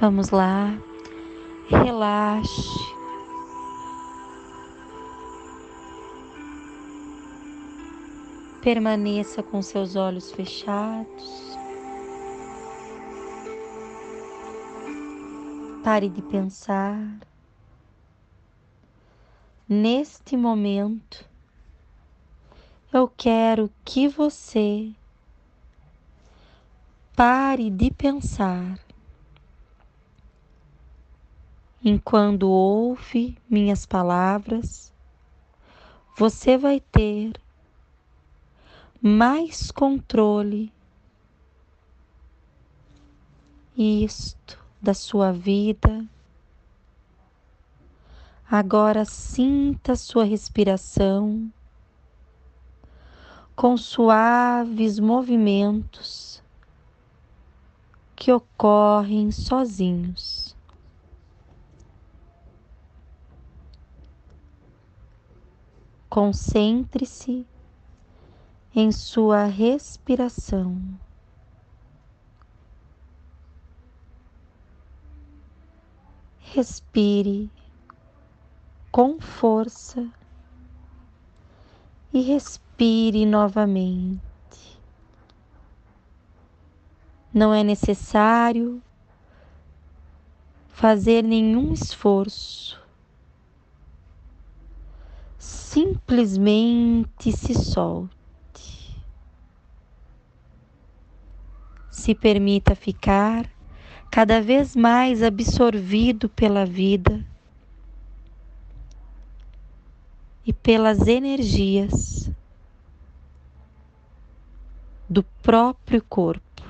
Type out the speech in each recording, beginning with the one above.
Vamos lá, relaxe. Permaneça com seus olhos fechados. Pare de pensar. Neste momento, eu quero que você pare de pensar. Enquanto ouve minhas palavras, você vai ter mais controle isto da sua vida. Agora sinta sua respiração com suaves movimentos que ocorrem sozinhos. Concentre-se em sua respiração. Respire com força e respire novamente. Não é necessário fazer nenhum esforço. Simplesmente se solte. Se permita ficar cada vez mais absorvido pela vida e pelas energias do próprio corpo.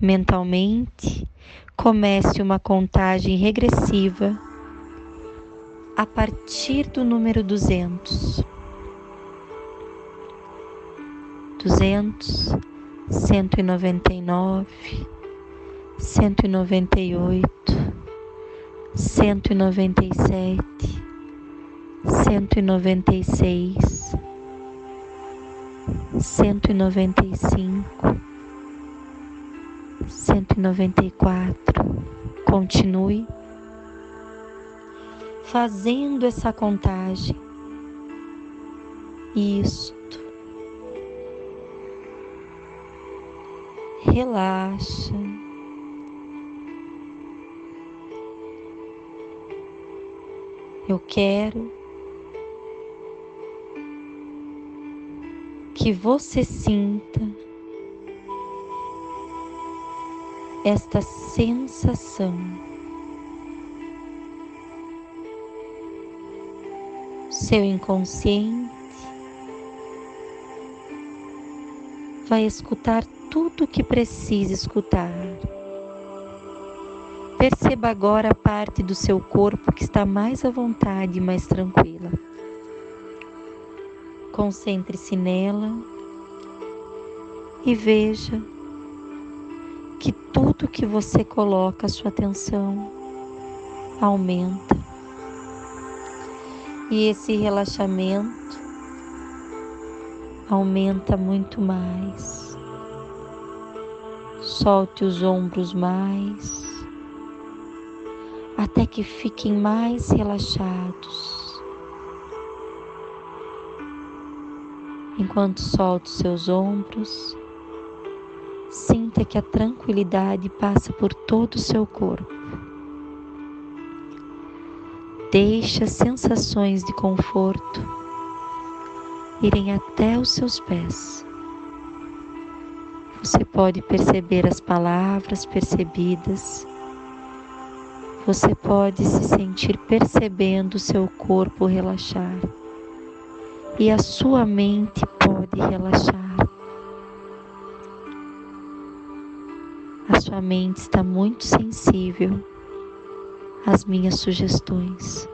Mentalmente, comece uma contagem regressiva a partir do número 200. 200, 199, 198, 197, 196, 195, 194. Continue fazendo essa contagem. Isto relaxa. Eu quero que você sinta esta sensação. Seu inconsciente vai escutar tudo o que precisa escutar. Perceba agora a parte do seu corpo que está mais à vontade e mais tranquila. Concentre-se nela e veja que tudo que você coloca a sua atenção aumenta. E esse relaxamento aumenta muito mais. Solte os ombros mais, até que fiquem mais relaxados. Enquanto solta os seus ombros, sinta que a tranquilidade passa por todo o seu corpo. Deixe as sensações de conforto irem até os seus pés. Você pode perceber as palavras percebidas. Você pode se sentir percebendo seu corpo relaxar. E a sua mente pode relaxar. A sua mente está muito sensível às minhas sugestões.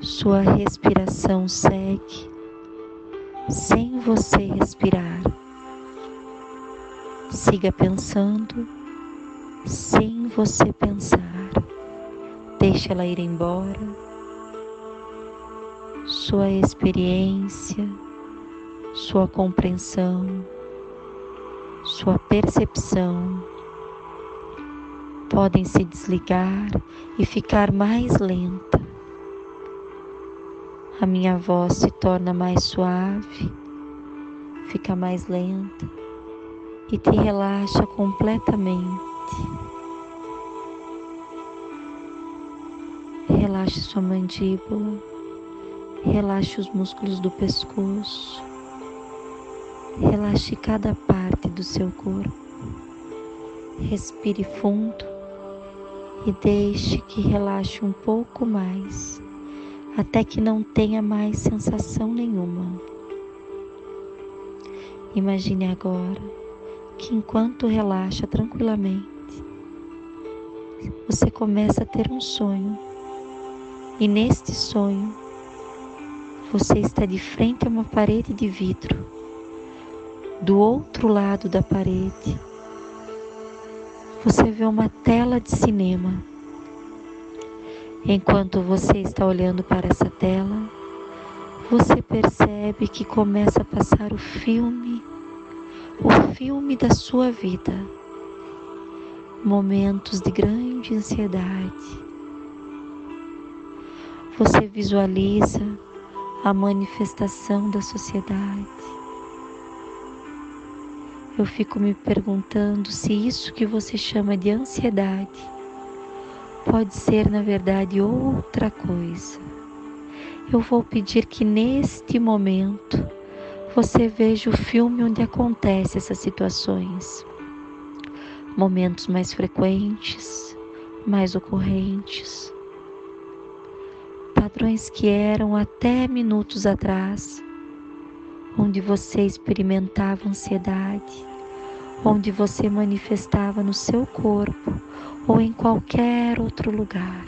Sua respiração segue sem você respirar. Siga pensando sem você pensar. Deixe ela ir embora. Sua experiência, sua compreensão sua percepção podem se desligar e ficar mais lenta. A minha voz se torna mais suave, fica mais lenta e te relaxa completamente. Relaxe sua mandíbula, relaxe os músculos do pescoço, relaxe cada parte do seu corpo. Respire fundo e deixe que relaxe um pouco mais, até que não tenha mais sensação nenhuma. Imagine agora que enquanto relaxa tranquilamente, você começa a ter um sonho, e neste sonho você está de frente a uma parede de vidro. Do outro lado da parede, você vê uma tela de cinema. Enquanto você está olhando para essa tela, você percebe que começa a passar o filme, o filme da sua vida. Momentos de grande ansiedade. Você visualiza a manifestação da sociedade eu fico me perguntando se isso que você chama de ansiedade pode ser, na verdade, outra coisa. Eu vou pedir que neste momento você veja o filme onde acontecem essas situações. Momentos mais frequentes, mais ocorrentes. Padrões que eram até minutos atrás onde você experimentava ansiedade, onde você manifestava no seu corpo ou em qualquer outro lugar.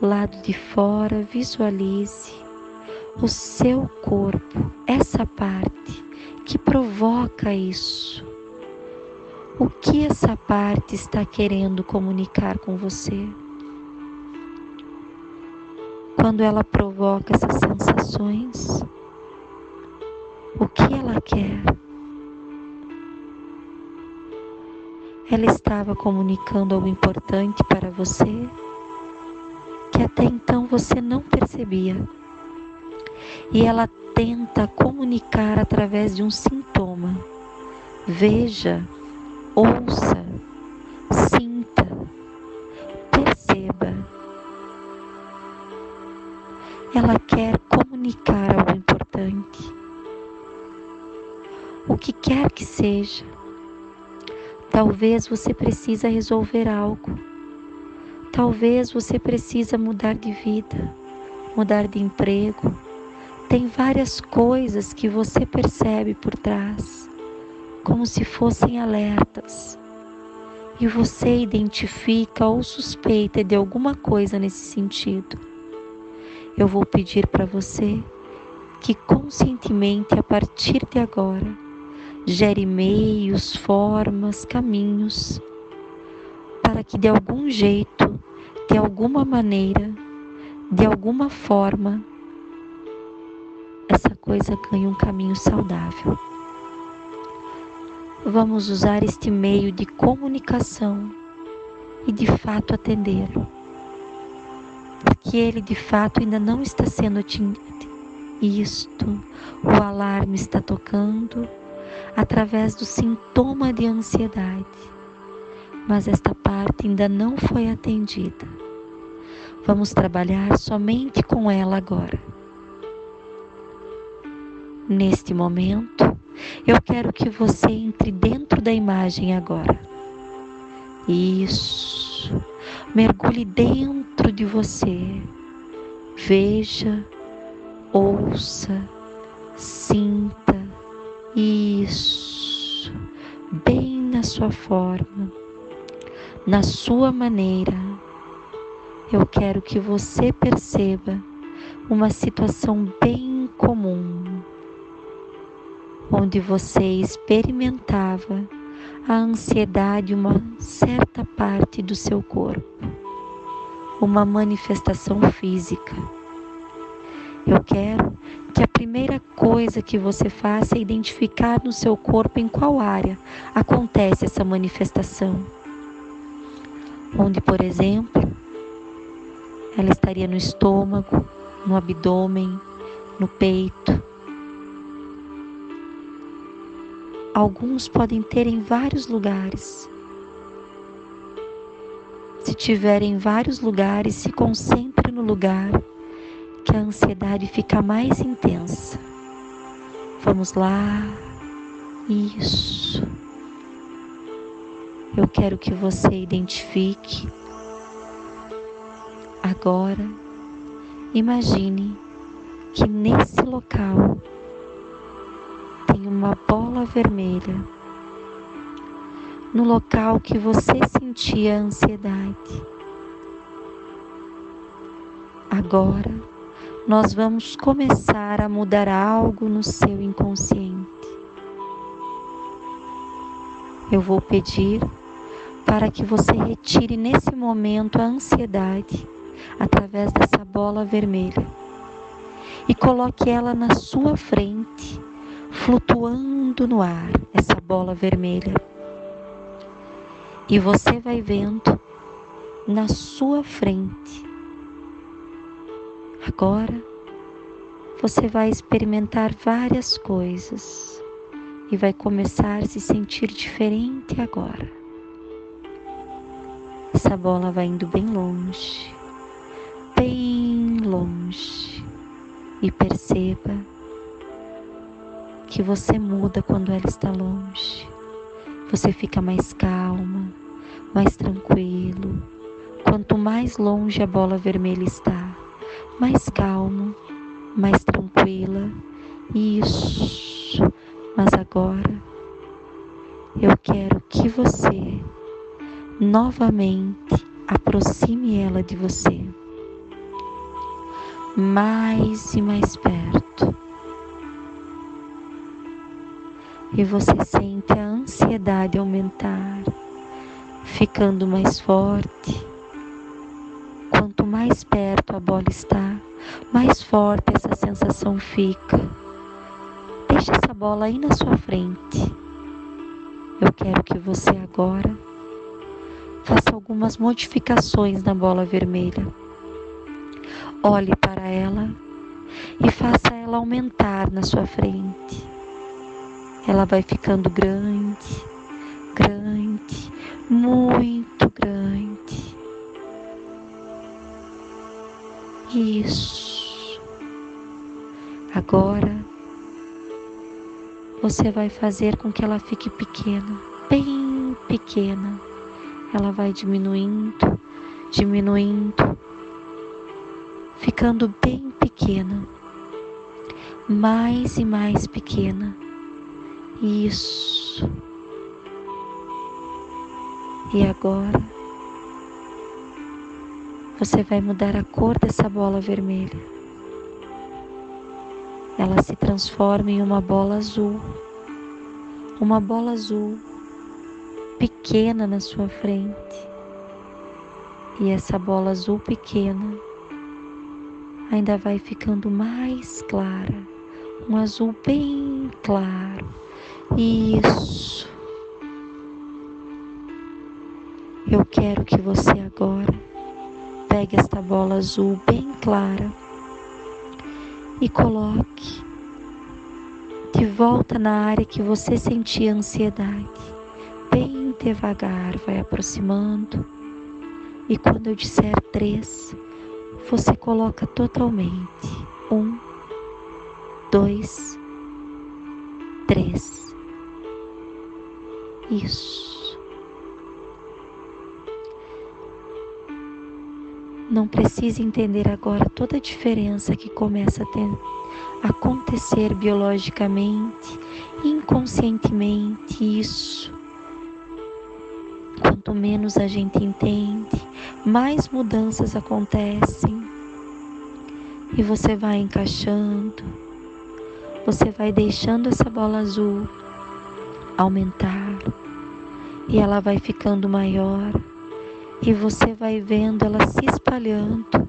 Lado de fora, visualize o seu corpo, essa parte que provoca isso. O que essa parte está querendo comunicar com você? Quando ela provoca essas sensações, o que ela quer. Ela estava comunicando algo importante para você que até então você não percebia. E ela tenta comunicar através de um sintoma. Veja, ouça, Talvez você precisa resolver algo. Talvez você precisa mudar de vida, mudar de emprego. Tem várias coisas que você percebe por trás, como se fossem alertas. E você identifica ou suspeita de alguma coisa nesse sentido. Eu vou pedir para você que conscientemente, a partir de agora, gere meios, formas, caminhos, para que de algum jeito, de alguma maneira, de alguma forma, essa coisa ganhe um caminho saudável. Vamos usar este meio de comunicação e de fato atendê-lo, porque ele de fato ainda não está sendo atingido. Isto, o alarme está tocando através do sintoma de ansiedade, mas esta parte ainda não foi atendida. Vamos trabalhar somente com ela agora. Neste momento, eu quero que você entre dentro da imagem agora. Isso. Mergulhe dentro de você. Veja, ouça, sinta isso, bem na sua forma, na sua maneira. Eu quero que você perceba uma situação bem comum, onde você experimentava a ansiedade uma certa parte do seu corpo, uma manifestação física. Eu quero que a primeira coisa que você faça é identificar no seu corpo em qual área acontece essa manifestação. Onde, por exemplo, ela estaria no estômago, no abdômen, no peito. Alguns podem ter em vários lugares. Se tiver em vários lugares, se concentre no lugar que a ansiedade fica mais intensa. Vamos lá. Isso. Eu quero que você identifique Agora, imagine que nesse local tem uma bola vermelha. No local que você sentia ansiedade. Agora, nós vamos começar a mudar algo no seu inconsciente. Eu vou pedir para que você retire nesse momento a ansiedade através dessa bola vermelha e coloque ela na sua frente, flutuando no ar, essa bola vermelha. E você vai vendo na sua frente. Agora você vai experimentar várias coisas e vai começar a se sentir diferente agora. Essa bola vai indo bem longe bem longe e perceba que você muda quando ela está longe. Você fica mais calma, mais tranquilo. Quanto mais longe a bola vermelha está, mais calmo, mais tranquila. Isso. Mas agora eu quero que você novamente aproxime ela de você mais e mais perto. E você sente a ansiedade aumentar, ficando mais forte. Mais perto a bola está, mais forte essa sensação fica. Deixe essa bola aí na sua frente. Eu quero que você agora faça algumas modificações na bola vermelha Olhe para ela e faça ela aumentar na sua frente. Ela vai ficando grande, grande, muito grande. Isso. Agora você vai fazer com que ela fique pequena, bem pequena. Ela vai diminuindo, diminuindo, ficando bem pequena, mais e mais pequena. Isso. E agora você vai mudar a cor dessa bola vermelha. Ela se transforma em uma bola azul. Uma bola azul pequena na sua frente. E essa bola azul pequena ainda vai ficando mais clara, um azul bem claro. Isso. Eu quero que você agora pegue esta bola azul bem clara e coloque de volta na área que você sentia ansiedade. Bem devagar, vai aproximando. E quando eu disser três, você coloca totalmente. Um, dois, três. Isso. Não precisa entender agora toda a diferença que começa a ter, acontecer biologicamente, inconscientemente. Isso. Quanto menos a gente entende, mais mudanças acontecem e você vai encaixando, você vai deixando essa bola azul aumentar e ela vai ficando maior e você vai vendo ela se espalhando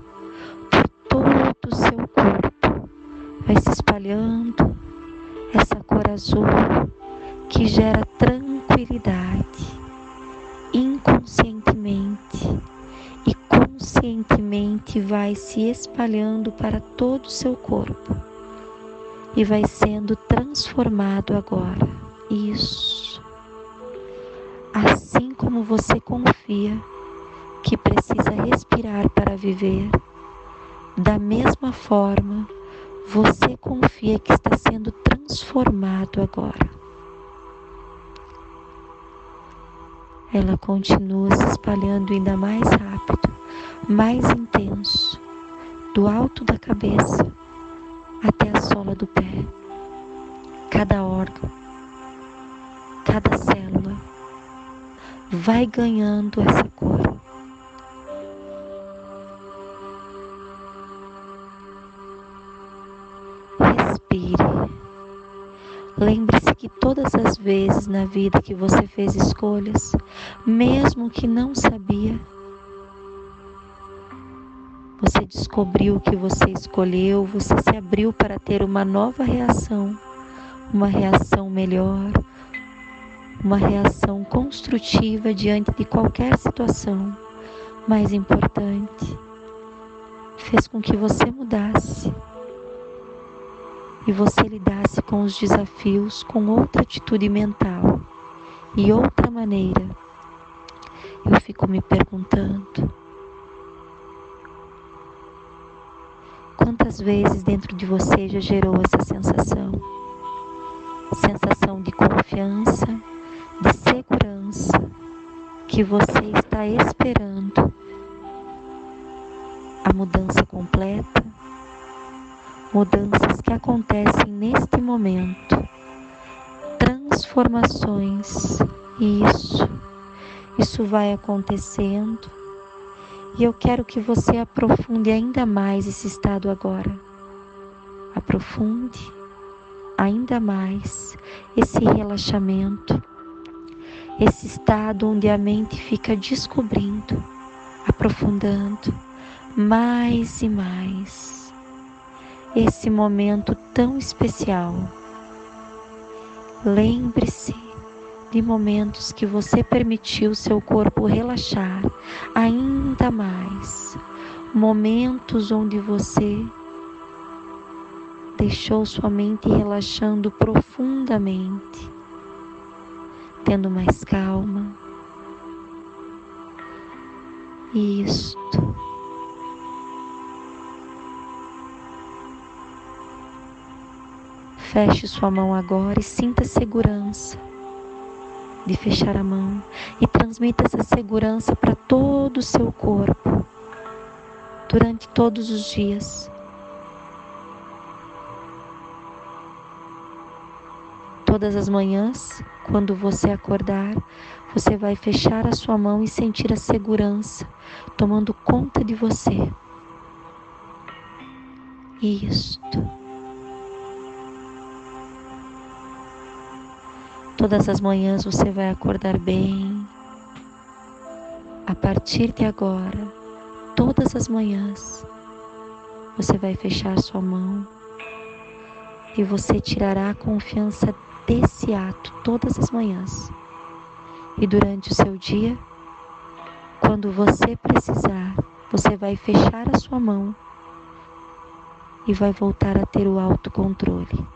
por todo o seu corpo. vai se espalhando essa cor azul que gera tranquilidade inconscientemente e conscientemente vai se espalhando para todo o seu corpo e vai sendo transformado agora. Isso. Assim como você confia que precisa respirar para viver, da mesma forma, você confia que está sendo transformado agora. Ela continua se espalhando ainda mais rápido, mais intenso, do alto da cabeça até a sola do pé. Cada órgão, cada célula vai ganhando essa cor. Vezes na vida que você fez escolhas, mesmo que não sabia, você descobriu o que você escolheu, você se abriu para ter uma nova reação, uma reação melhor, uma reação construtiva diante de qualquer situação. Mais importante, fez com que você mudasse e você lidasse com os desafios com outra atitude mental e outra maneira. Eu fico me perguntando Quantas vezes dentro de você já gerou essa sensação? Sensação de confiança, de segurança que você está esperando a mudança completa, mudanças que acontecem neste momento, transformações, isso, isso vai acontecendo. E eu quero que você aprofunde ainda mais esse estado agora. Aprofunde ainda mais esse relaxamento, esse estado onde a mente fica descobrindo, aprofundando mais e mais esse momento tão especial. Lembre-se de momentos que você permitiu seu corpo relaxar ainda mais, momentos onde você deixou sua mente relaxando profundamente, tendo mais calma. Isto. Feche sua mão agora e sinta segurança de fechar a mão e transmita essa segurança para todo o seu corpo durante todos os dias. Todas as manhãs, quando você acordar, você vai fechar a sua mão e sentir a segurança tomando conta de você. Isto. Todas as manhãs você vai acordar bem. A partir de agora, todas as manhãs, você vai fechar sua mão e você tirará a confiança desse ato todas as manhãs. E durante o seu dia, quando você precisar, você vai fechar a sua mão e vai voltar a ter o autocontrole.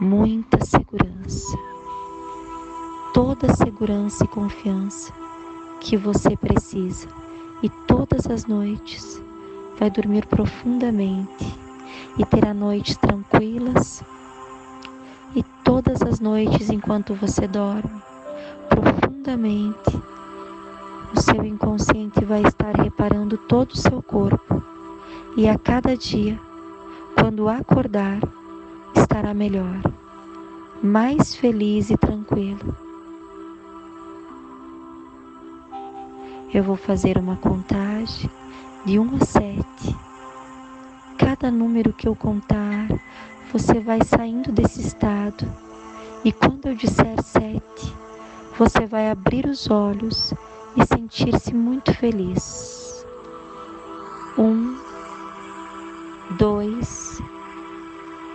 Muita segurança toda a segurança e confiança que você precisa. E todas as noites vai dormir profundamente e terá noites tranquilas. E todas as noites enquanto você dorme profundamente o seu inconsciente vai estar reparando todo o seu corpo. E a cada dia quando acordar estará melhor mais feliz e tranquilo Eu vou fazer uma contagem de 1 a 7. Cada número que eu contar, você vai saindo desse estado. E quando eu disser 7, você vai abrir os olhos e sentir-se muito feliz. 1, 2,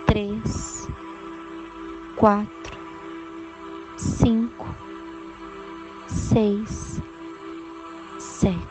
3, 4, 5, 6, say